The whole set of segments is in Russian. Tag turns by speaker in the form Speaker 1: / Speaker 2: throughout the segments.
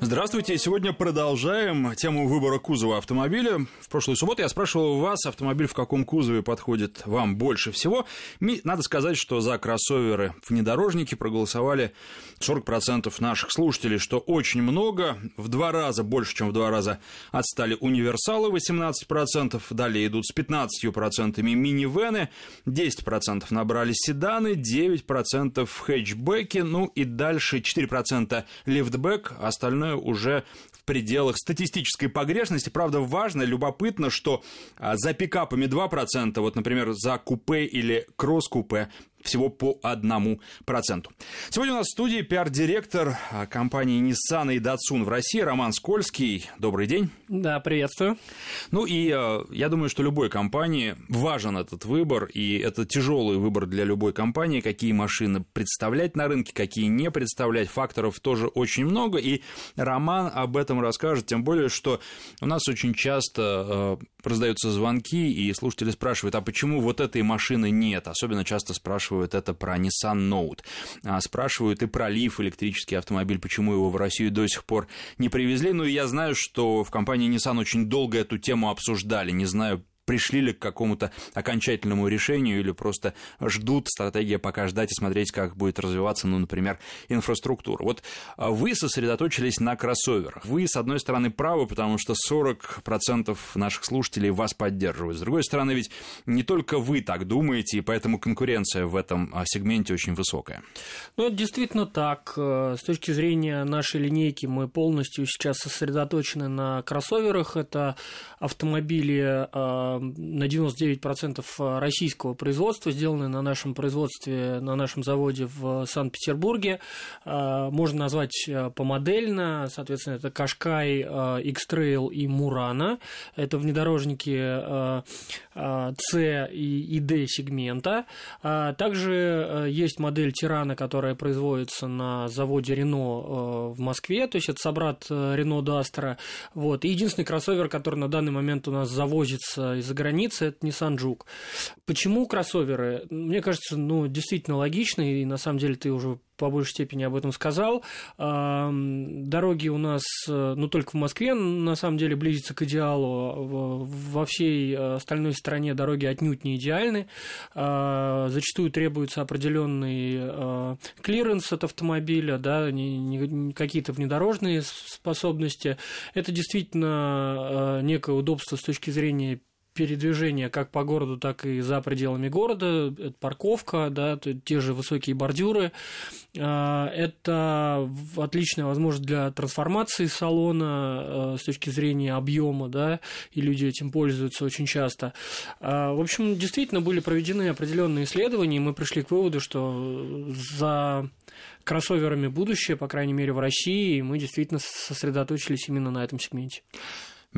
Speaker 1: Здравствуйте. Сегодня продолжаем тему выбора кузова автомобиля. В прошлую субботу я спрашивал вас, автомобиль в каком кузове подходит вам больше всего. Надо сказать, что за кроссоверы внедорожники проголосовали 40% наших слушателей, что очень много. В два раза, больше, чем в два раза отстали универсалы 18%. Далее идут с 15% минивены, 10% набрали седаны, 9% хэтчбеки, ну и дальше 4% лифтбэк, остальное остальное уже в пределах статистической погрешности. Правда, важно, любопытно, что а, за пикапами 2%, вот, например, за купе или кросс-купе всего по одному проценту. Сегодня у нас в студии пиар-директор а, компании Nissan и Datsun в России Роман Скользкий. Добрый день.
Speaker 2: Да, приветствую.
Speaker 1: Ну и а, я думаю, что любой компании важен этот выбор, и это тяжелый выбор для любой компании, какие машины представлять на рынке, какие не представлять. Факторов тоже очень много, и Роман об этом расскажет, тем более, что у нас очень часто а, раздаются звонки, и слушатели спрашивают, а почему вот этой машины нет? Особенно часто спрашивают это про Nissan Note. А спрашивают и про Leaf, электрический автомобиль, почему его в Россию до сих пор не привезли. Ну, я знаю, что в компании Nissan очень долго эту тему обсуждали. Не знаю, пришли ли к какому-то окончательному решению или просто ждут стратегия пока ждать и смотреть, как будет развиваться, ну, например, инфраструктура. Вот а, вы сосредоточились на кроссоверах. Вы, с одной стороны, правы, потому что 40% наших слушателей вас поддерживают. С другой стороны, ведь не только вы так думаете, и поэтому конкуренция в этом а, сегменте очень высокая.
Speaker 2: Ну, это действительно так. Э, с точки зрения нашей линейки мы полностью сейчас сосредоточены на кроссоверах. Это автомобили а, на 99% э, российского производства, сделаны на нашем производстве, на нашем заводе в Санкт-Петербурге. Э, можно назвать э, помодельно, соответственно, это Кашкай, X-Trail и Мурана. Это внедорожники C и D сегмента. Также есть модель Тирана, которая производится на заводе Рено в Москве, то есть это собрат Рено Дастера. Вот. И единственный кроссовер, который на данный момент у нас завозится из за границей, это Nissan Juke. Почему кроссоверы? Мне кажется, ну, действительно логично, и на самом деле ты уже по большей степени об этом сказал. Дороги у нас, ну, только в Москве, на самом деле, близятся к идеалу. Во всей остальной стране дороги отнюдь не идеальны. А, зачастую требуется определенный а, клиренс от автомобиля, да, какие-то внедорожные способности. Это действительно некое удобство с точки зрения передвижения как по городу, так и за пределами города, это парковка, да, те же высокие бордюры. А, это отличная возможность для трансформации салона а, с точки зрения объема, да, и люди этим пользуются очень часто. А, в общем, действительно были проведены определенные исследования, и мы пришли к выводу, что за кроссоверами будущее, по крайней мере, в России, и мы действительно сосредоточились именно на этом сегменте.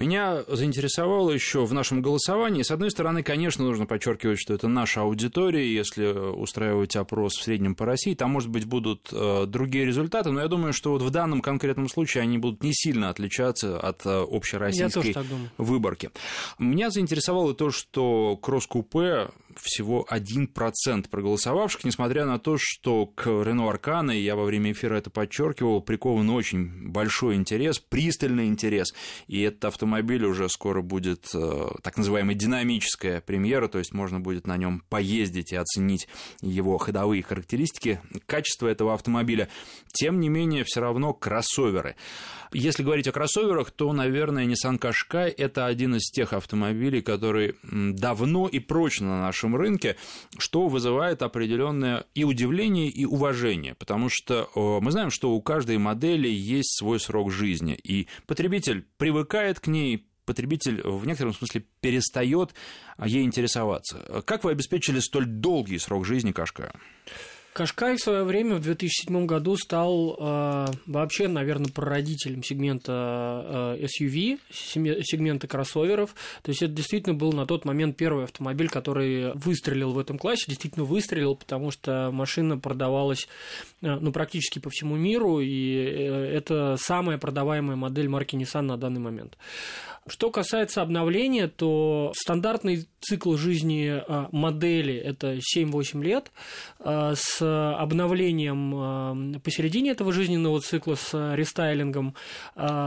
Speaker 1: Меня заинтересовало еще в нашем голосовании. С одной стороны, конечно, нужно подчеркивать, что это наша аудитория. Если устраивать опрос в среднем по России, там, может быть, будут э, другие результаты, но я думаю, что вот в данном конкретном случае они будут не сильно отличаться от э, общероссийской выборки. Меня заинтересовало то, что кросс-купе всего 1% проголосовавших, несмотря на то, что к Рено Аркана, и я во время эфира это подчеркивал, прикован очень большой интерес, пристальный интерес, и этот автомобиль уже скоро будет э, так называемая динамическая премьера, то есть можно будет на нем поездить и оценить его ходовые характеристики, качество этого автомобиля. Тем не менее, все равно кроссоверы. Если говорить о кроссоверах, то, наверное, Nissan Qashqai – это один из тех автомобилей, который давно и прочно на нашем рынке, что вызывает определенное и удивление, и уважение, потому что мы знаем, что у каждой модели есть свой срок жизни, и потребитель привыкает к ней, потребитель в некотором смысле перестает ей интересоваться. Как вы обеспечили столь долгий срок жизни Кашкая?
Speaker 2: Кашкай в свое время, в 2007 году, стал э, вообще, наверное, прародителем сегмента э, SUV, сегмента кроссоверов. То есть это действительно был на тот момент первый автомобиль, который выстрелил в этом классе, действительно выстрелил, потому что машина продавалась э, ну, практически по всему миру, и э, это самая продаваемая модель марки Nissan на данный момент. Что касается обновления, то стандартный цикл жизни а, модели – это 7-8 лет. А, с обновлением посередине этого жизненного цикла, с рестайлингом.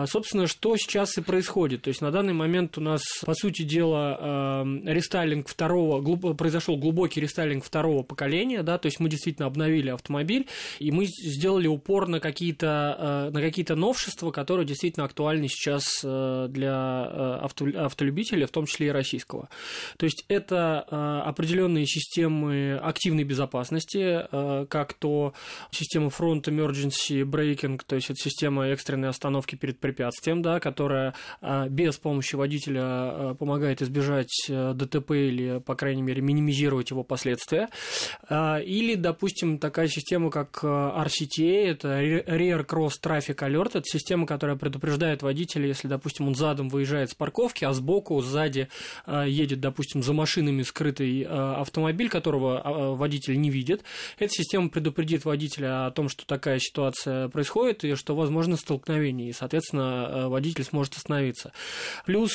Speaker 2: Собственно, что сейчас и происходит. То есть на данный момент у нас, по сути дела, рестайлинг второго, произошел глубокий рестайлинг второго поколения, да, то есть мы действительно обновили автомобиль, и мы сделали упор на какие-то, на какие-то новшества, которые действительно актуальны сейчас для автолюбителя, в том числе и российского. То есть это э, определенные системы активной безопасности, э, как то система Front Emergency Braking, то есть это система экстренной остановки перед препятствием, да, которая э, без помощи водителя помогает избежать ДТП или, по крайней мере, минимизировать его последствия. Или, допустим, такая система, как RCTA, это Rear Cross Traffic Alert, это система, которая предупреждает водителя, если, допустим, он задом выезжает с парковки, а сбоку, сзади едет, допустим, за машинами скрытый э, автомобиль, которого э, водитель не видит. Эта система предупредит водителя о том, что такая ситуация происходит и что возможно столкновение, и, соответственно, э, водитель сможет остановиться. Плюс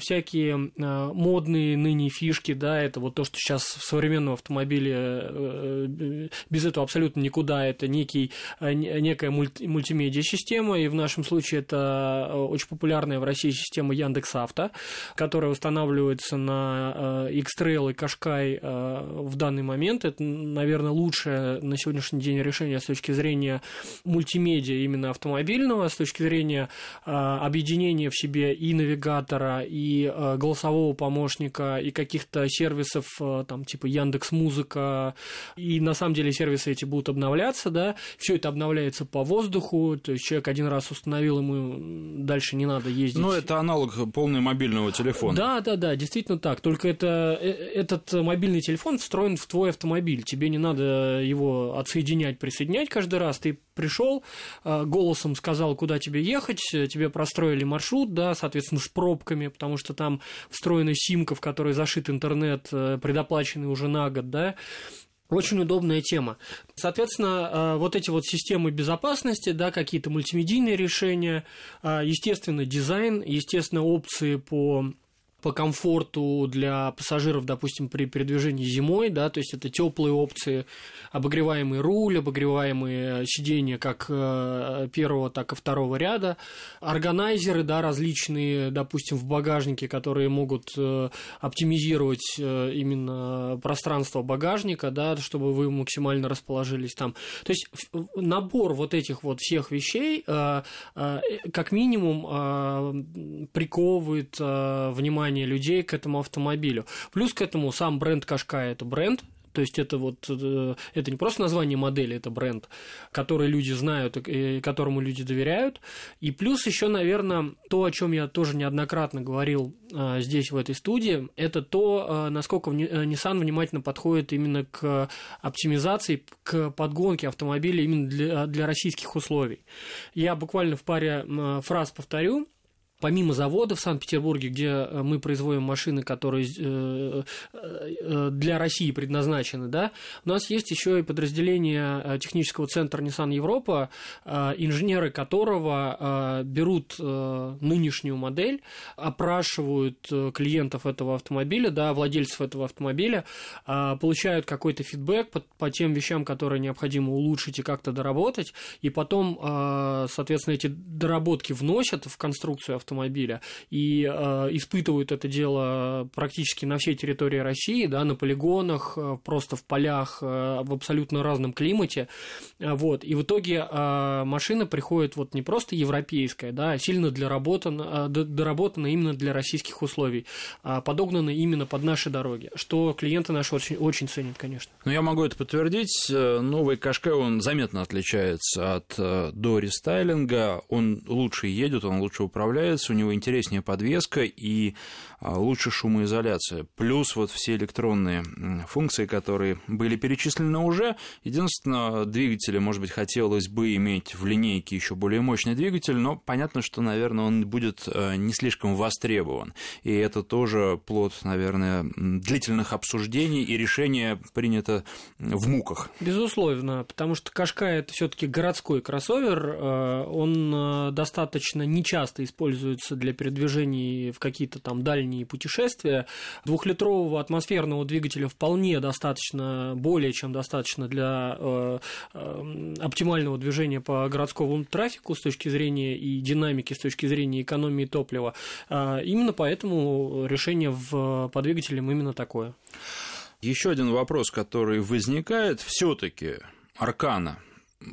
Speaker 2: всякие модные ныне фишки, да, это вот то, что сейчас в современном автомобиле без этого абсолютно никуда, это некий, некая мульти, мультимедиа-система, и в нашем случае это очень популярная в России система Яндекс.Авто, которая устанавливается на э, X-Trail и Qashqai э, в данный момент. Это, наверное, лучшее на сегодняшний день решение с точки зрения мультимедиа именно автомобильного, с точки зрения э, объединения в себе и навигатора, и голосового помощника, и каких-то сервисов там типа Яндекс Музыка, и на самом деле сервисы эти будут обновляться, да, все это обновляется по воздуху, то есть человек один раз установил, ему дальше не надо ездить.
Speaker 1: Ну, это аналог полный мобильного телефона.
Speaker 2: Да, да, да, действительно так. Только это, э, этот мобильный телефон встроен в твой автомобиль. Тебе не надо его отсоединять, присоединять каждый раз. Ты пришел, э, голосом сказал, куда тебе ехать, тебе простроили маршрут, да, соответственно, с пробками, потому что там встроена симка, в которой зашит интернет, э, предоплаченный уже на год, да, очень удобная тема. Соответственно, вот эти вот системы безопасности, да, какие-то мультимедийные решения, естественно, дизайн, естественно, опции по по комфорту для пассажиров, допустим, при передвижении зимой, да, то есть это теплые опции, обогреваемый руль, обогреваемые сиденья как э, первого, так и второго ряда, органайзеры, да, различные, допустим, в багажнике, которые могут э, оптимизировать э, именно пространство багажника, да, чтобы вы максимально расположились там. То есть набор вот этих вот всех вещей как минимум приковывает внимание внимание людей к этому автомобилю. Плюс к этому сам бренд Кашкай – это бренд, то есть это вот э, это не просто название модели, это бренд, который люди знают и которому люди доверяют. И плюс еще, наверное, то, о чем я тоже неоднократно говорил э, здесь в этой студии, это то, э, насколько Nissan внимательно подходит именно к оптимизации, к подгонке автомобиля именно для, для российских условий. Я буквально в паре фраз повторю помимо завода в Санкт-Петербурге, где э, мы производим машины, которые э, э, для России предназначены, да, у нас есть еще и подразделение технического центра Nissan Европа, инженеры которого берут нынешнюю модель, опрашивают клиентов этого автомобиля, да, владельцев этого автомобиля, получают какой-то фидбэк по, тем вещам, которые необходимо улучшить и как-то доработать, и потом, соответственно, эти доработки вносят в конструкцию автомобиля, автомобиля. И э, испытывают это дело практически на всей территории России, да, на полигонах, э, просто в полях, э, в абсолютно разном климате, э, вот, и в итоге э, машина приходит вот не просто европейская, да, а сильно доработана, доработана именно для российских условий, э, подогнана именно под наши дороги, что клиенты наши очень, очень ценят, конечно.
Speaker 1: Ну, я могу это подтвердить, новый Кашкай, он заметно отличается от до рестайлинга, он лучше едет, он лучше управляется, нравится, у него интереснее подвеска и лучше шумоизоляция. Плюс вот все электронные функции, которые были перечислены уже. Единственное, двигатели, может быть, хотелось бы иметь в линейке еще более мощный двигатель, но понятно, что, наверное, он будет э, не слишком востребован. И это тоже плод, наверное, длительных обсуждений и решение принято в муках.
Speaker 2: Безусловно, потому что Кашкай это все-таки городской кроссовер, э, он э, достаточно нечасто используется для передвижений в какие-то там дальние путешествия. Двухлитрового атмосферного двигателя вполне достаточно, более чем достаточно для э, э, оптимального движения по городскому трафику с точки зрения и динамики, с точки зрения экономии топлива. Э, именно поэтому решение в, по двигателям именно такое.
Speaker 1: Еще один вопрос, который возникает, все-таки Аркана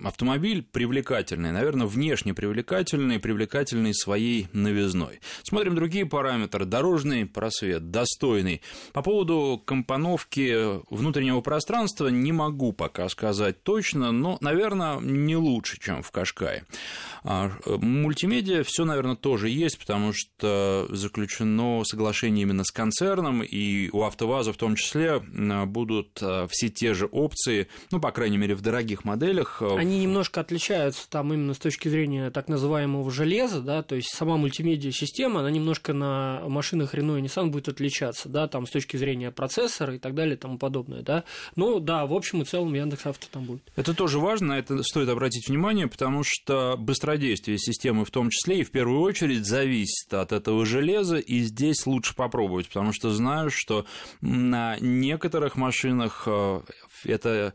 Speaker 1: автомобиль привлекательный, наверное, внешне привлекательный, привлекательный своей новизной. Смотрим другие параметры. Дорожный просвет, достойный. По поводу компоновки внутреннего пространства не могу пока сказать точно, но, наверное, не лучше, чем в Кашкае. А, мультимедиа все, наверное, тоже есть, потому что заключено соглашение именно с концерном, и у АвтоВАЗа в том числе будут а, все те же опции, ну, по крайней мере, в дорогих моделях.
Speaker 2: Они немножко отличаются там именно с точки зрения так называемого железа, да, то есть сама мультимедиа-система, она немножко на машинах Renault и Nissan будет отличаться, да, там с точки зрения процессора и так далее и тому подобное, да. Ну, да, в общем и целом Яндекс.Авто там будет.
Speaker 1: Это тоже важно, это стоит обратить внимание, потому что быстро быстродействие системы в том числе и в первую очередь зависит от этого железа, и здесь лучше попробовать, потому что знаю, что на некоторых машинах э, это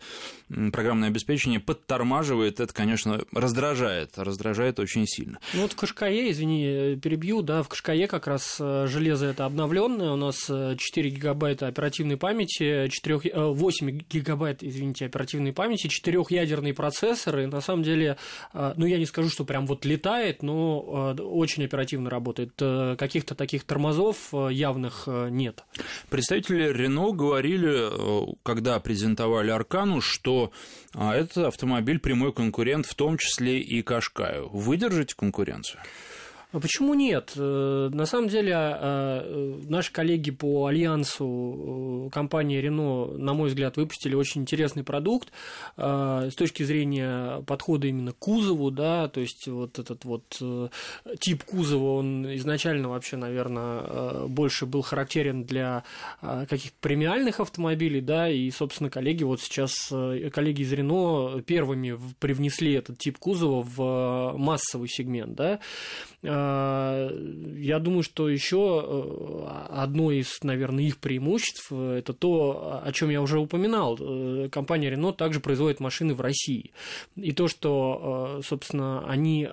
Speaker 1: программное обеспечение подтормаживает, это, конечно, раздражает, раздражает очень сильно.
Speaker 2: Ну вот в Кашкае, извини, перебью, да, в Кашкае как раз э, железо это обновленное, у нас 4 э, гигабайта оперативной памяти, 4, 8 гигабайт, извините, оперативной памяти, четырехъядерный процессор, и на самом деле, ну я не скажу, что прям вот летает, но очень оперативно работает. Каких-то таких тормозов явных нет.
Speaker 1: Представители Renault говорили, когда презентовали презентовали Аркану, что а, это автомобиль прямой конкурент, в том числе и Кашкаю. Выдержите конкуренцию?
Speaker 2: А почему нет? Э, на самом деле, а, э, наши коллеги по альянсу э, компании Renault, на мой взгляд, выпустили очень интересный продукт с точки зрения подхода именно к кузову, да, то есть вот этот вот тип кузова, он изначально вообще, наверное, больше был характерен для каких-то премиальных автомобилей, да, и, собственно, коллеги вот сейчас, коллеги из Renault первыми привнесли этот тип кузова в массовый сегмент, да, а, я думаю, что еще э, одно из, наверное, их преимуществ э, это то, о чем я уже упоминал. Э, компания Renault также производит машины в России. И то, что, собственно, они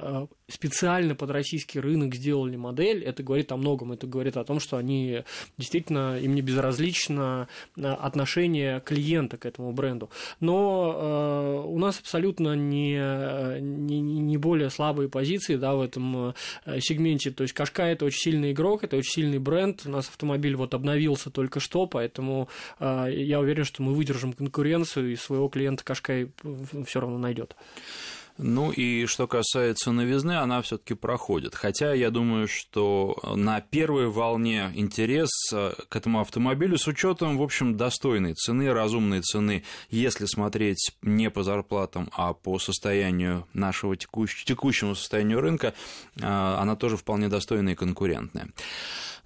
Speaker 2: специально под российский рынок сделали модель, это говорит о многом. Это говорит о том, что они действительно, им не безразлично отношение клиента к этому бренду. Но у нас абсолютно не, не, не более слабые позиции да, в этом Э, сегменте. То есть Кашкай это очень сильный игрок, это очень сильный бренд. У нас автомобиль вот обновился только что, поэтому э, я уверен, что мы выдержим конкуренцию и своего клиента Кашкай все равно найдет.
Speaker 1: Ну и что касается новизны, она все-таки проходит. Хотя я думаю, что на первой волне интерес э, к этому автомобилю с учетом, в общем, достойной цены, разумной цены, если смотреть не по зарплатам, а по состоянию нашего текущ... текущему состоянию рынка, э, она тоже вполне достойная и конкурентная.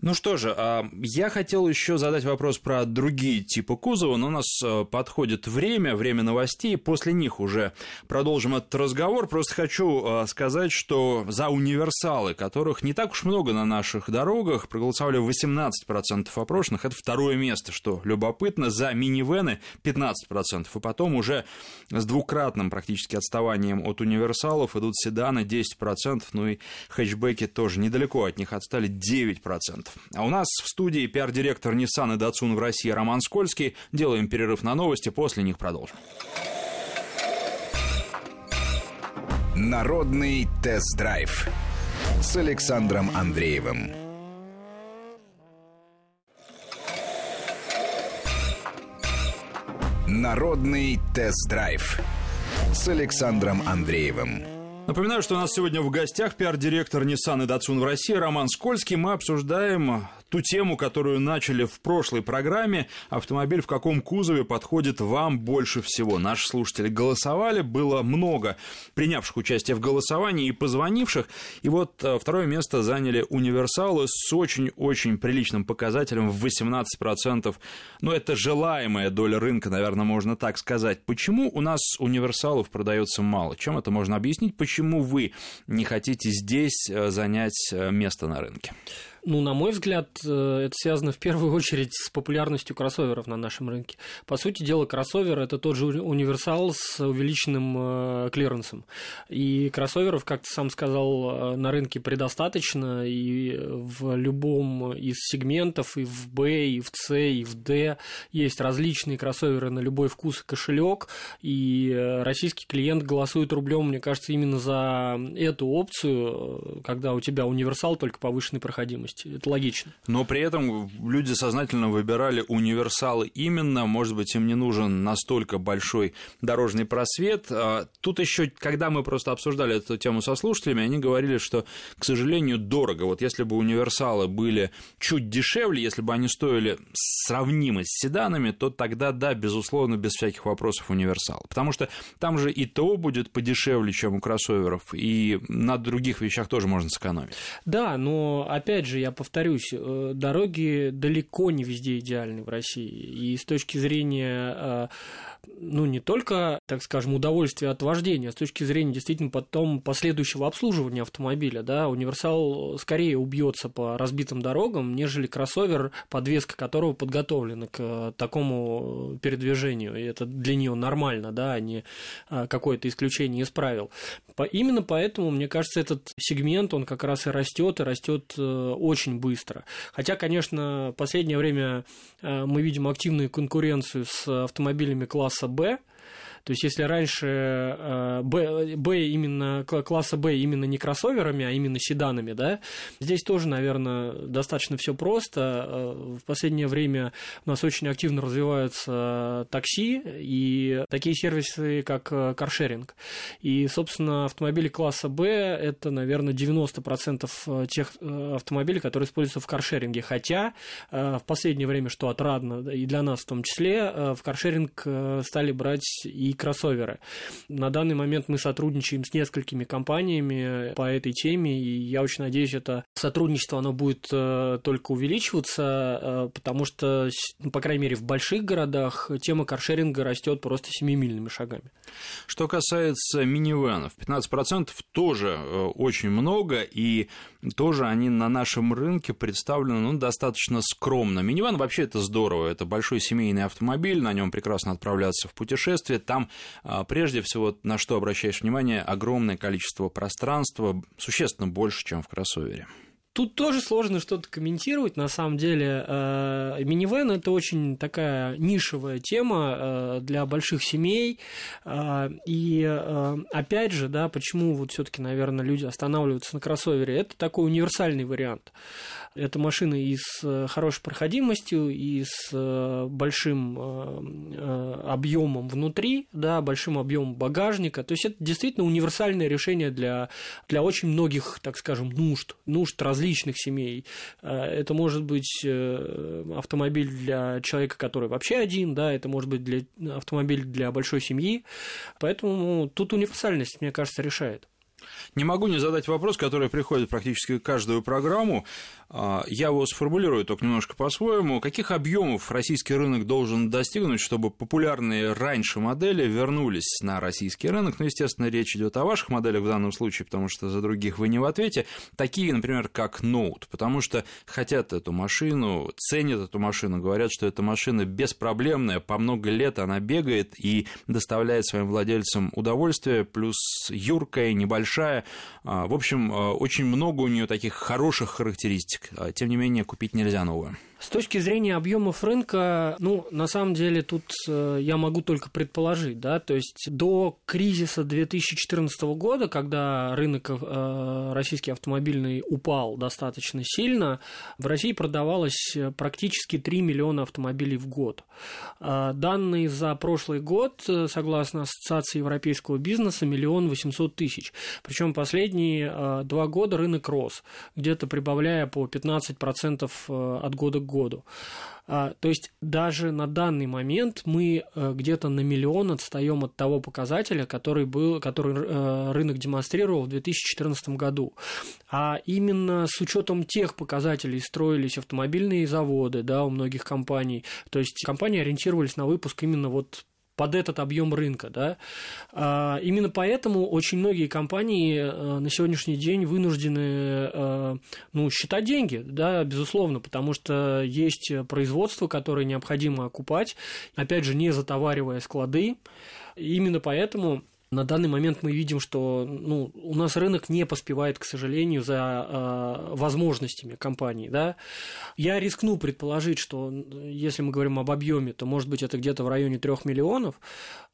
Speaker 1: Ну что же, а, я хотел еще задать вопрос про другие типы кузова, но у нас э, подходит время, время новостей, после них уже продолжим этот разговор. Просто хочу э, сказать, что за универсалы, которых не так уж много на наших дорогах, проголосовали 18% опрошенных, это второе место, что любопытно, за минивены 15%, и потом уже с двукратным практически отставанием от универсалов идут седаны 10%, ну и хэтчбеки тоже недалеко от них отстали 9%. А у нас в студии пиар-директор Nissan и Datsun в России Роман Скользкий. Делаем перерыв на новости, после них продолжим.
Speaker 3: Народный тест-драйв с Александром Андреевым. Народный тест-драйв с Александром Андреевым.
Speaker 1: Напоминаю, что у нас сегодня в гостях пиар-директор Nissan и Datsun в России Роман Скользкий. Мы обсуждаем ту тему, которую начали в прошлой программе. Автомобиль в каком кузове подходит вам больше всего? Наши слушатели голосовали, было много принявших участие в голосовании и позвонивших. И вот э, второе место заняли универсалы с очень-очень приличным показателем в 18%. Но это желаемая доля рынка, наверное, можно так сказать. Почему у нас универсалов продается мало? Чем это можно объяснить? Почему вы не хотите здесь э, занять э, место на рынке?
Speaker 2: Ну, на мой взгляд, э, это связано в первую очередь с популярностью кроссоверов на нашем рынке. По сути дела, кроссовер – это тот же универсал с увеличенным э, клиренсом. И кроссоверов, как ты сам сказал, э, на рынке предостаточно, и в любом из сегментов, и в B, и в C, и в D есть различные кроссоверы на любой вкус и кошелек, и российский клиент голосует рублем, мне кажется, именно за эту опцию, когда у тебя универсал только повышенной проходимости стоимости. Это логично.
Speaker 1: Но при этом люди сознательно выбирали универсалы именно, может быть, им не нужен настолько большой дорожный просвет. А тут еще, когда мы просто обсуждали эту тему со слушателями, они говорили, что, к сожалению, дорого. Вот если бы универсалы были чуть дешевле, если бы они стоили сравнимо с седанами, то тогда, да, безусловно, без всяких вопросов универсал. Потому что там же и ТО будет подешевле, чем у кроссоверов, и на других вещах тоже можно сэкономить.
Speaker 2: Да, но опять же, я повторюсь, э, дороги далеко не везде идеальны в России. И с точки зрения э, ну, не только, так скажем, удовольствие от вождения, а с точки зрения действительно потом последующего обслуживания автомобиля, да, универсал скорее убьется по разбитым дорогам, нежели кроссовер, подвеска которого подготовлена к такому передвижению, и это для нее нормально, да, а не а, какое-то исключение из правил. Именно поэтому, мне кажется, этот сегмент, он как раз и растет, и растет э, очень быстро. Хотя, конечно, в последнее время э, мы видим активную конкуренцию с автомобилями класса Б, то есть, если раньше э, Б, Б именно, класса Б именно не кроссоверами, а именно седанами, да, здесь тоже, наверное, достаточно все просто. Э, в последнее время у нас очень активно развиваются такси и такие сервисы, как э, каршеринг. И, собственно, автомобили класса Б – это, наверное, 90% тех автомобилей, которые используются в каршеринге. Хотя в последнее время, что отрадно, и для нас в том числе, в каршеринг стали брать и и кроссоверы. На данный момент мы сотрудничаем с несколькими компаниями по этой теме, и я очень надеюсь, это сотрудничество оно будет э, только увеличиваться, э, потому что, ну, по крайней мере, в больших городах тема каршеринга растет просто семимильными шагами.
Speaker 1: Что касается минивенов, 15% тоже э, очень много, и тоже они на нашем рынке представлены ну, достаточно скромно. Минивэн вообще это здорово, это большой семейный автомобиль, на нем прекрасно отправляться в путешествие. Там а, прежде всего на что обращаешь внимание, огромное количество пространства, существенно больше, чем в кроссовере.
Speaker 2: Тут тоже сложно что-то комментировать, на самом деле. Э, минивэн – это очень такая нишевая тема э, для больших семей. Э, и опять же, да, почему вот все таки наверное, люди останавливаются на кроссовере, это такой универсальный вариант. Это машина и с хорошей проходимостью, и с большим объемом внутри, да, большим объемом багажника. То есть это действительно универсальное решение для, для очень многих, так скажем, нужд, нужд различных различных семей. Э, это может быть э, автомобиль для человека, который вообще один, да, это может быть для, автомобиль для большой семьи. Поэтому тут универсальность, мне кажется, решает.
Speaker 1: Не могу не задать вопрос, который приходит практически каждую программу. А, я его сформулирую только немножко по-своему. Каких объемов российский рынок должен достигнуть, чтобы популярные раньше модели вернулись на российский рынок? Ну, естественно, речь идет о ваших моделях в данном случае, потому что за других вы не в ответе. Такие, например, как Note, потому что хотят эту машину, ценят эту машину, говорят, что эта машина беспроблемная, по много лет она бегает и доставляет своим владельцам удовольствие, плюс юркая, небольшая. А, в общем, а, очень много у нее таких хороших характеристик а, тем не менее, купить нельзя новую.
Speaker 2: С точки зрения объемов рынка, ну, на самом деле, тут э, я могу только предположить, да, то есть до кризиса 2014 года, когда рынок э, российский автомобильный упал достаточно сильно, в России продавалось практически 3 миллиона автомобилей в год. А данные за прошлый год, э, согласно Ассоциации европейского бизнеса, миллион восемьсот тысяч. Причем последние два года рынок рос, где-то прибавляя по 15% от года к году. А, то есть даже на данный момент мы э, где-то на миллион отстаем от того показателя, который, был, который э, рынок демонстрировал в 2014 году. А именно с учетом тех показателей строились автомобильные заводы да, у многих компаний. То есть компании ориентировались на выпуск именно вот под этот объем рынка. Да? А, именно поэтому очень многие компании э, на сегодняшний день вынуждены э, ну, считать деньги, да, безусловно, потому что есть производство, которое необходимо окупать, опять же, не затоваривая склады. Именно поэтому на данный момент мы видим, что ну, у нас рынок не поспевает, к сожалению, за э, возможностями компаний. Да? Я рискну предположить, что если мы говорим об объеме, то может быть это где-то в районе 3 миллионов.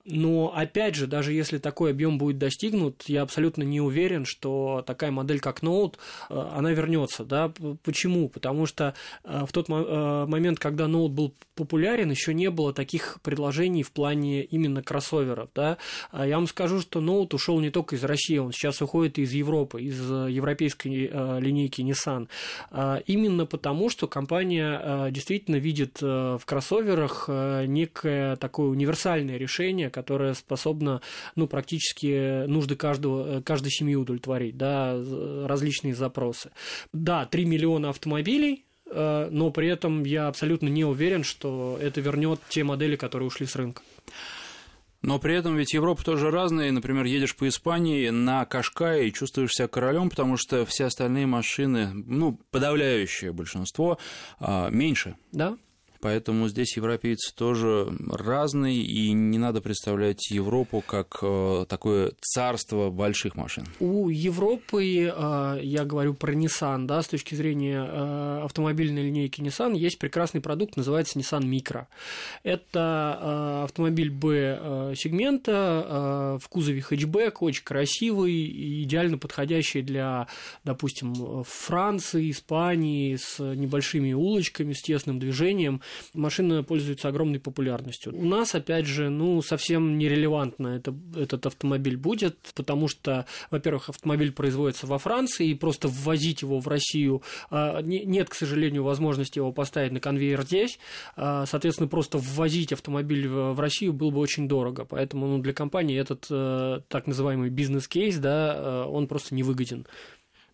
Speaker 2: Но опять же, даже если такой объем будет достигнут, я абсолютно не уверен, что такая модель, как Note, э, она вернется. Да? Почему? Потому что э, в тот э, момент, когда Note был популярен, еще не было таких предложений в плане именно кроссоверов. Да? А я вам скажу, что Note ушел не только из России, он сейчас уходит из Европы, из европейской линейки Nissan. А именно потому, что компания действительно видит в кроссоверах некое такое универсальное решение, которая способна ну, практически нужды каждого, каждой семьи удовлетворить, да, различные запросы. Да, 3 миллиона автомобилей, э, но при этом я абсолютно не уверен, что это вернет те модели, которые ушли с рынка.
Speaker 1: Но при этом ведь Европа тоже разная. Например, едешь по Испании на Кашкае и чувствуешь себя королем, потому что все остальные машины, ну, подавляющее большинство, а, меньше.
Speaker 2: Да,
Speaker 1: Поэтому здесь европейцы тоже разные, и не надо представлять Европу как э, такое царство больших машин.
Speaker 2: У Европы, э, я говорю про Nissan, да, с точки зрения э, автомобильной линейки Nissan, есть прекрасный продукт, называется Nissan Micro. Это автомобиль B-сегмента в кузове хэтчбэк, очень красивый, идеально подходящий для, допустим, Франции, Испании, с небольшими улочками, с тесным движением машина пользуется огромной популярностью. У нас, опять же, ну, совсем нерелевантно это, этот автомобиль будет, потому что, во-первых, автомобиль производится во Франции, и просто ввозить его в Россию а, нет, к сожалению, возможности его поставить на конвейер здесь. А, соответственно, просто ввозить автомобиль в Россию было бы очень дорого. Поэтому ну, для компании этот э, так называемый бизнес-кейс, да, э, он просто невыгоден.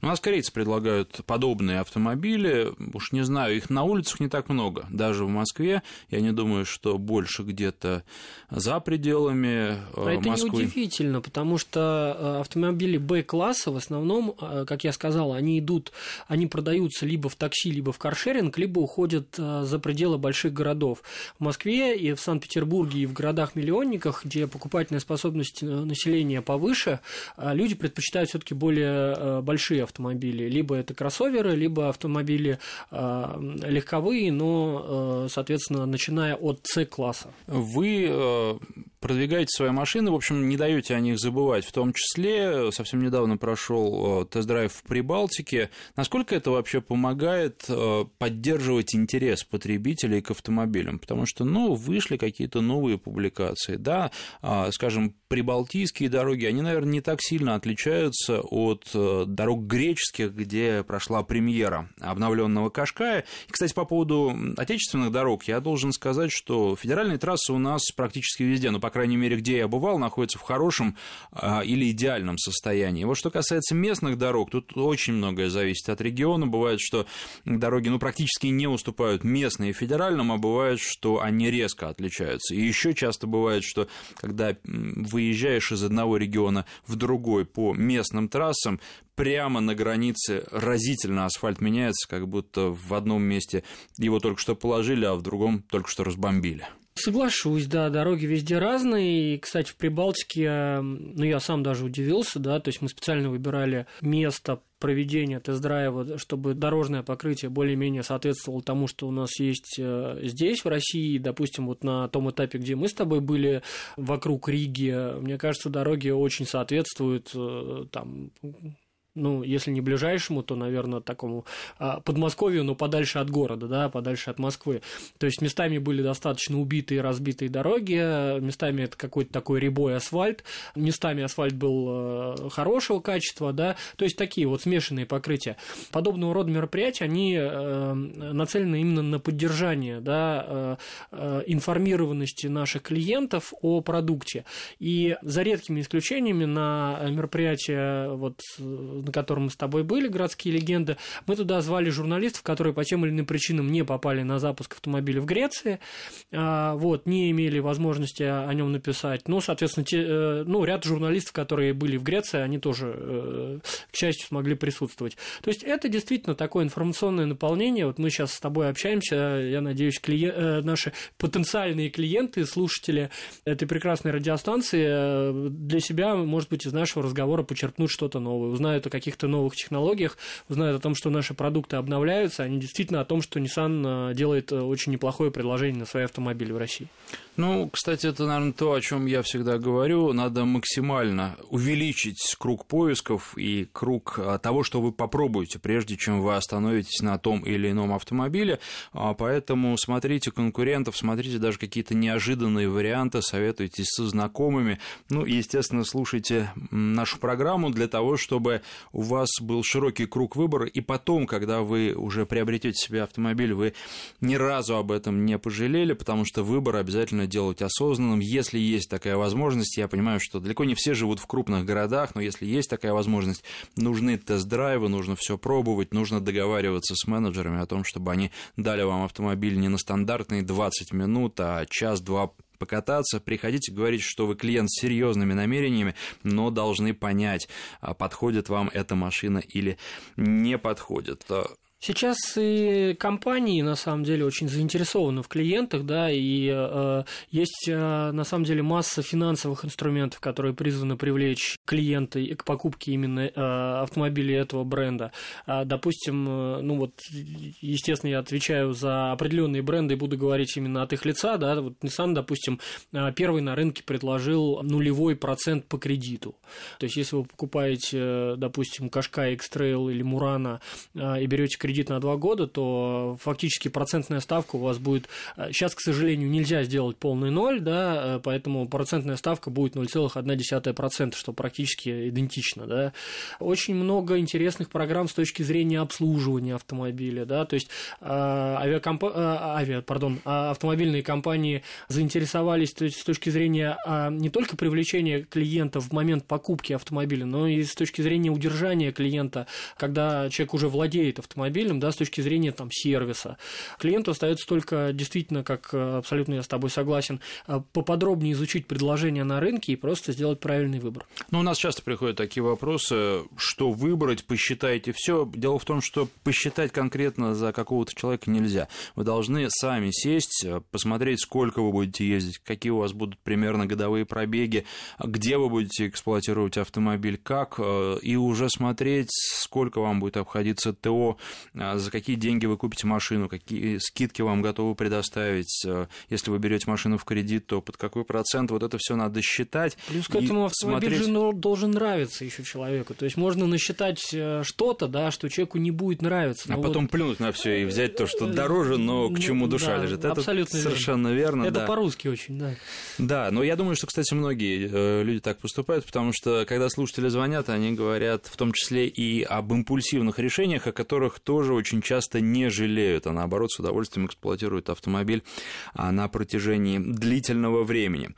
Speaker 1: У нас корейцы предлагают подобные автомобили. Уж не знаю, их на улицах не так много. Даже в Москве. Я не думаю, что больше где-то за пределами
Speaker 2: а это
Speaker 1: Москвы.
Speaker 2: Это неудивительно, потому что э, автомобили Б-класса в основном, э, как я сказал, они идут, они продаются либо в такси, либо в каршеринг, либо уходят э, за пределы больших городов. В Москве и в Санкт-Петербурге и в городах-миллионниках, где покупательная способность населения повыше, люди предпочитают все-таки более большие автомобили автомобили. Либо это кроссоверы, либо автомобили э, легковые, но, э, соответственно, начиная от C-класса.
Speaker 1: Вы э, продвигаете свои машины, в общем, не даете о них забывать. В том числе, совсем недавно прошел э, тест-драйв в Прибалтике. Насколько это вообще помогает э, поддерживать интерес потребителей к автомобилям? Потому что, ну, вышли какие-то новые публикации, да, а, скажем, прибалтийские дороги, они, наверное, не так сильно отличаются от дорог греческих, где прошла премьера обновленного Кашкая. И, кстати, по поводу отечественных дорог, я должен сказать, что федеральные трассы у нас практически везде, ну, по крайней мере, где я бывал, находятся в хорошем а, или идеальном состоянии. Вот что касается местных дорог, тут очень многое зависит от региона. Бывает, что дороги, ну, практически не уступают местным и федеральным, а бывает, что они резко отличаются. И еще часто бывает, что когда выезжаешь из одного региона в другой по местным трассам, прямо на границе разительно асфальт меняется, как будто в одном месте его только что положили, а в другом только что разбомбили.
Speaker 2: Соглашусь, да, дороги везде разные. И, кстати, в Прибалтике, ну, я сам даже удивился, да, то есть мы специально выбирали место проведения тест-драйва, чтобы дорожное покрытие более-менее соответствовало тому, что у нас есть э, здесь, в России. Допустим, вот на том этапе, где мы с тобой были вокруг Риги, мне кажется, дороги очень соответствуют э, там ну, если не ближайшему, то, наверное, такому а, Подмосковью, но подальше от города, да, подальше от Москвы. То есть местами были достаточно убитые, разбитые дороги, местами это какой-то такой рябой асфальт, местами асфальт был э, хорошего качества, да, то есть такие вот смешанные покрытия. Подобного рода мероприятия, они э, нацелены именно на поддержание, да, э, информированности наших клиентов о продукте. И за редкими исключениями на мероприятия вот на котором мы с тобой были, «Городские легенды», мы туда звали журналистов, которые по тем или иным причинам не попали на запуск автомобиля в Греции, а, вот, не имели возможности о нем написать. Ну, соответственно, те, э, ну, ряд журналистов, которые были в Греции, они тоже, э, к счастью, смогли присутствовать. То есть это действительно такое информационное наполнение. Вот мы сейчас с тобой общаемся, я надеюсь, клиент, э, наши потенциальные клиенты, слушатели этой прекрасной радиостанции для себя, может быть, из нашего разговора почерпнут что-то новое, узнают о каких-то новых технологиях, узнают о том, что наши продукты обновляются, они действительно о том, что Nissan делает очень неплохое предложение на свои автомобили в России.
Speaker 1: Ну, кстати, это, наверное, то, о чем я всегда говорю. Надо максимально увеличить круг поисков и круг а, того, что вы попробуете, прежде чем вы остановитесь на том или ином автомобиле. А, поэтому смотрите конкурентов, смотрите даже какие-то неожиданные варианты, советуйтесь со знакомыми. Ну и, естественно, слушайте нашу программу для того, чтобы у вас был широкий круг выбора, и потом, когда вы уже приобретете себе автомобиль, вы ни разу об этом не пожалели, потому что выбор обязательно нужно делать осознанным. Если есть такая возможность, я понимаю, что далеко не все живут в крупных городах, но если есть такая возможность, нужны тест-драйвы, нужно все пробовать, нужно договариваться с менеджерами о том, чтобы они дали вам автомобиль не на стандартные 20 минут, а час-два покататься, приходите говорить, что вы клиент с серьезными намерениями, но должны понять, а подходит вам эта машина или не подходит.
Speaker 2: Сейчас и компании на самом деле очень заинтересованы в клиентах, да, и э, есть э, на самом деле масса финансовых инструментов, которые призваны привлечь клиента к покупке именно э, автомобилей этого бренда. А, допустим, э, ну вот, естественно, я отвечаю за определенные бренды и буду говорить именно от их лица, да, вот Nissan, допустим, э, первый на рынке предложил нулевой процент по кредиту. То есть, если вы покупаете, э, допустим, Кашка X-Trail или Мурана э, и берете кредит кредит на два года, то фактически процентная ставка у вас будет... Сейчас, э, к сожалению, нельзя сделать полный ноль, да, э, поэтому процентная ставка будет 0,1%, что практически идентично, да. Очень много интересных программ с точки зрения обслуживания автомобиля, да, то есть э, авиакомп... авиа, пардон, а автомобильные компании заинтересовались то есть, с точки зрения а, не только привлечения клиента в момент покупки автомобиля, но и с точки зрения удержания клиента, когда человек уже владеет автомобилем, автомобилем, да, с точки зрения там сервиса. Клиенту остается только действительно, как э, абсолютно я с тобой согласен, э, поподробнее изучить предложение на рынке и просто сделать правильный выбор.
Speaker 1: Ну, у нас часто приходят такие вопросы, что выбрать, посчитайте все. Дело в том, что посчитать конкретно за какого-то человека нельзя. Вы должны сами сесть, э, посмотреть, сколько вы будете ездить, какие у вас будут примерно годовые пробеги, где вы будете эксплуатировать автомобиль, как, и уже смотреть, сколько вам будет обходиться ТО, за какие деньги вы купите машину, какие скидки вам готовы предоставить, а, если вы берете машину в кредит, то под какой процент, вот это все надо считать.
Speaker 2: Плюс к этому автомобиль смотреть... же должен нравиться еще человеку, то есть можно насчитать э, что-то, да, что человеку не будет нравиться.
Speaker 1: А потом вот... плюнуть на все и взять то, что дороже, но к чему душа
Speaker 2: да,
Speaker 1: лежит. Это абсолютно совершенно верно.
Speaker 2: Это
Speaker 1: да.
Speaker 2: по-русски очень, да.
Speaker 1: Да, но я думаю, что, кстати, многие э, люди так поступают, потому что когда слушатели звонят, они говорят в том числе и об импульсивных решениях, о которых тоже тоже очень часто не жалеют, а наоборот с удовольствием эксплуатируют автомобиль а, на протяжении длительного времени.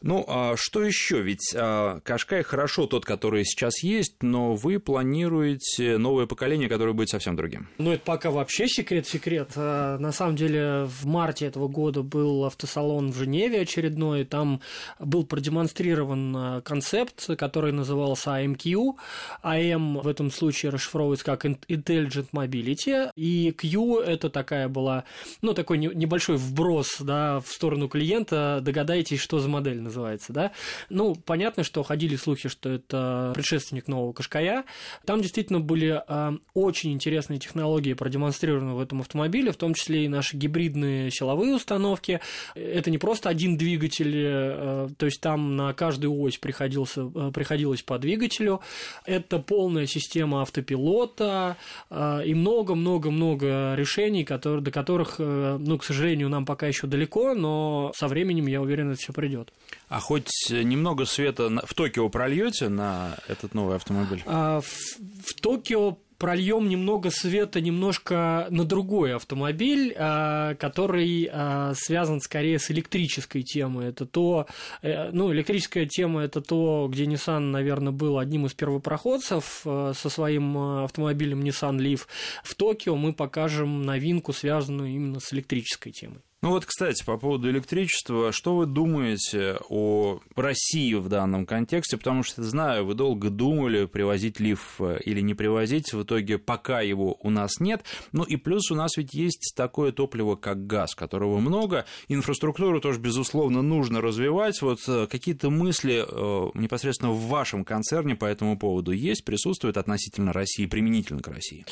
Speaker 1: Ну, а что еще? Ведь а, Кашкай хорошо тот, который сейчас есть, но вы планируете новое поколение, которое будет совсем другим.
Speaker 2: Ну, это пока вообще секрет-секрет. На самом деле, в марте этого года был автосалон в Женеве очередной, там был продемонстрирован концепт, который назывался AMQ. AM в этом случае расшифровывается как Intelligent Mobility Mobility, и Q это такая была, ну, такой небольшой вброс, да, в сторону клиента, догадайтесь, что за модель называется, да. Ну, понятно, что ходили слухи, что это предшественник нового Кашкая, там действительно были э, очень интересные технологии продемонстрированы в этом автомобиле, в том числе и наши гибридные силовые установки, это не просто один двигатель, э, то есть там на каждую ось приходился, э, приходилось по двигателю, это полная система автопилота э, и много много-много-много решений, которые, до которых, э, ну, к сожалению, нам пока еще далеко, но со временем, я уверен, это все придет.
Speaker 1: А хоть немного света в Токио прольете на этот новый автомобиль? А,
Speaker 2: в, в Токио прольем немного света немножко на другой автомобиль, а, который а, связан скорее с электрической темой. Это то, э, ну, электрическая тема это то, где Nissan, наверное, был одним из первопроходцев э, со своим э, автомобилем Nissan Leaf. В Токио мы покажем новинку, связанную именно с электрической темой.
Speaker 1: Ну вот, кстати, по поводу электричества, что вы думаете о России в данном контексте? Потому что, знаю, вы долго думали, привозить лиф э, или не привозить, в итоге пока его у нас нет. Ну и плюс у нас ведь есть такое топливо, как газ, которого много, инфраструктуру тоже, безусловно, нужно развивать. Вот э, какие-то мысли э, непосредственно в вашем концерне по этому поводу есть, присутствуют относительно России, применительно к России?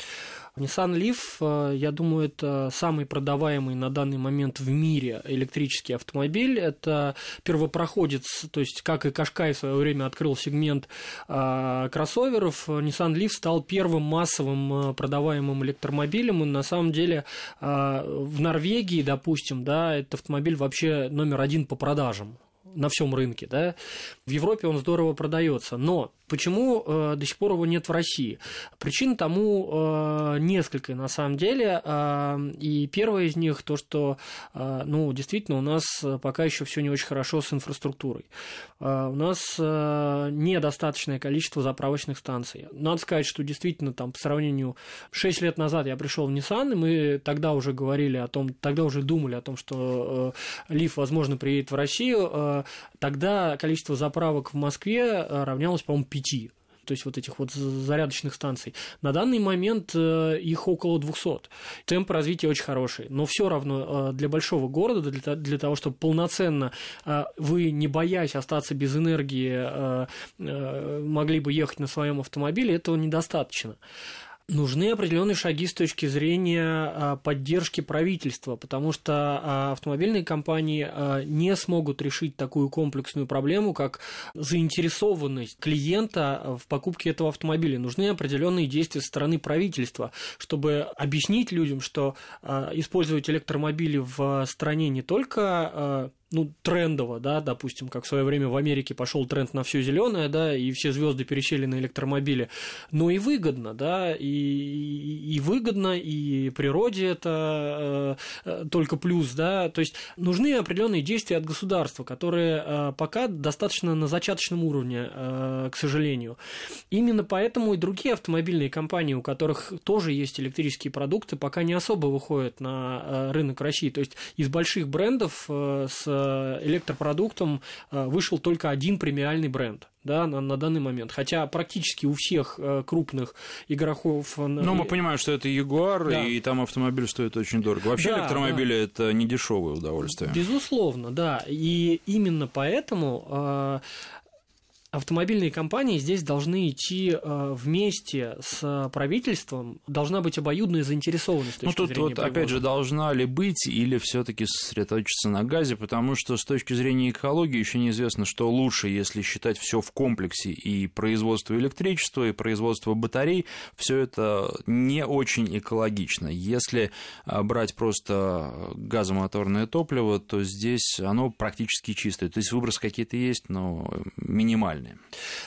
Speaker 2: Nissan Leaf, я думаю, это самый продаваемый на данный момент в мире электрический автомобиль. Это первопроходец, то есть как и Кашкай в свое время открыл сегмент э, кроссоверов, Nissan Leaf стал первым массовым а, продаваемым электромобилем. И на самом деле э, в Норвегии, допустим, да, этот автомобиль вообще номер один по продажам на всем рынке, да. В Европе он здорово продается, но Почему э, до сих пор его нет в России? Причин тому э, несколько на самом деле. Э, и первое из них то, что э, ну, действительно у нас пока еще все не очень хорошо с инфраструктурой. Э, у нас э, недостаточное количество заправочных станций. Надо сказать, что действительно там по сравнению 6 лет назад я пришел в Nissan, и мы тогда уже говорили о том, тогда уже думали о том, что э, Лиф, возможно, приедет в Россию. Э, тогда количество заправок в Москве э, равнялось, по-моему, пяти то есть вот этих вот зарядочных станций. На данный момент э, их около 200. Темп развития очень хороший, но все равно э, для большого города, для, того, чтобы полноценно вы, не боясь остаться без энергии, могли бы ехать на своем автомобиле, этого недостаточно нужны определенные шаги с точки зрения а, поддержки правительства, потому что а, автомобильные компании а, не смогут решить такую комплексную проблему, как заинтересованность клиента в покупке этого автомобиля. Нужны определенные действия со стороны правительства, чтобы объяснить людям, что использовать электромобили в стране не только ну, трендово, да, допустим, как в свое время в Америке пошел тренд на все зеленое, да, и все звезды пересели на электромобили, но и выгодно, да, и, и выгодно, и природе это э, только плюс, да, то есть нужны определенные действия от государства, которые э, пока достаточно на зачаточном уровне, э, к сожалению. Именно поэтому и другие автомобильные компании, у которых тоже есть электрические продукты, пока не особо выходят на э, рынок России, то есть из больших брендов э, с Э, электропродуктом э, вышел только один премиальный бренд да, на, на данный момент. Хотя практически у всех э, крупных игроков...
Speaker 1: Ну, мы понимаем, что это Ягуар, да. и там автомобиль стоит очень дорого. Вообще да, электромобили да. это не дешевое удовольствие.
Speaker 2: Безусловно, да. И именно поэтому автомобильные компании здесь должны идти э, вместе с правительством, должна быть обоюдная заинтересованность.
Speaker 1: Ну, тут вот, опять же, должна ли быть или все таки сосредоточиться на газе, потому что с точки зрения экологии еще неизвестно, что лучше, если считать все в комплексе и производство электричества, и производство батарей, все это не очень экологично. Если э, брать просто газомоторное топливо, то здесь оно практически чистое. То есть выбросы какие-то есть, но минимальные актуальны.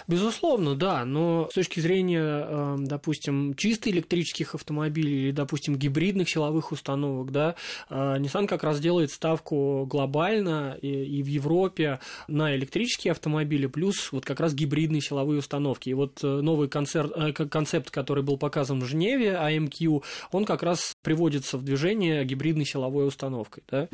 Speaker 2: Безусловно, да, но с точки зрения, эм, допустим, чисто электрических автомобилей или, допустим, гибридных силовых установок, да, э, Nissan как раз делает ставку глобально и в Европе на электрические автомобили, плюс вот как раз гибридные силовые установки. И вот э, новый концерт, э, концепт, который был показан в Женеве, AMQ, он как раз приводится в движение гибридной силовой установкой, да.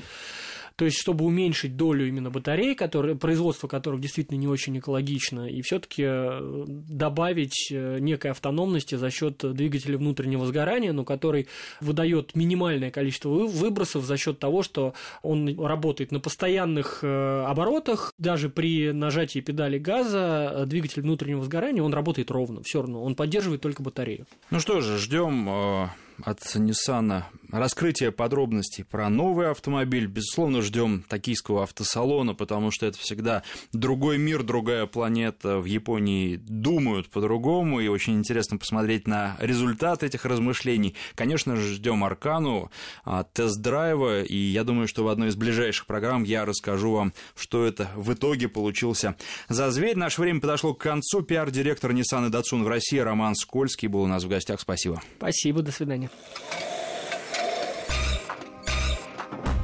Speaker 2: То есть, чтобы уменьшить долю именно батарей, которые, производство которых действительно не очень экологично, и все-таки э, добавить э, некой автономности за счет двигателя внутреннего сгорания, но который выдает минимальное количество выбросов за счет того, что он работает на постоянных э, оборотах, даже при нажатии педали газа двигатель внутреннего сгорания, он работает ровно, все равно, он поддерживает только батарею.
Speaker 1: Ну что же, ждем от Nissan раскрытие подробностей про новый автомобиль. Безусловно, ждем токийского автосалона, потому что это всегда другой мир, другая планета. В Японии думают по-другому, и очень интересно посмотреть на результат этих размышлений. Конечно же, ждем Аркану, а, тест-драйва, и я думаю, что в одной из ближайших программ я расскажу вам, что это в итоге получился за зверь. Наше время подошло к концу. Пиар-директор Nissan и Datsun в России Роман Скользкий был у нас в гостях. Спасибо.
Speaker 2: Спасибо, до свидания.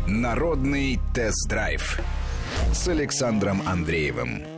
Speaker 3: Народный тест-драйв с Александром Андреевым.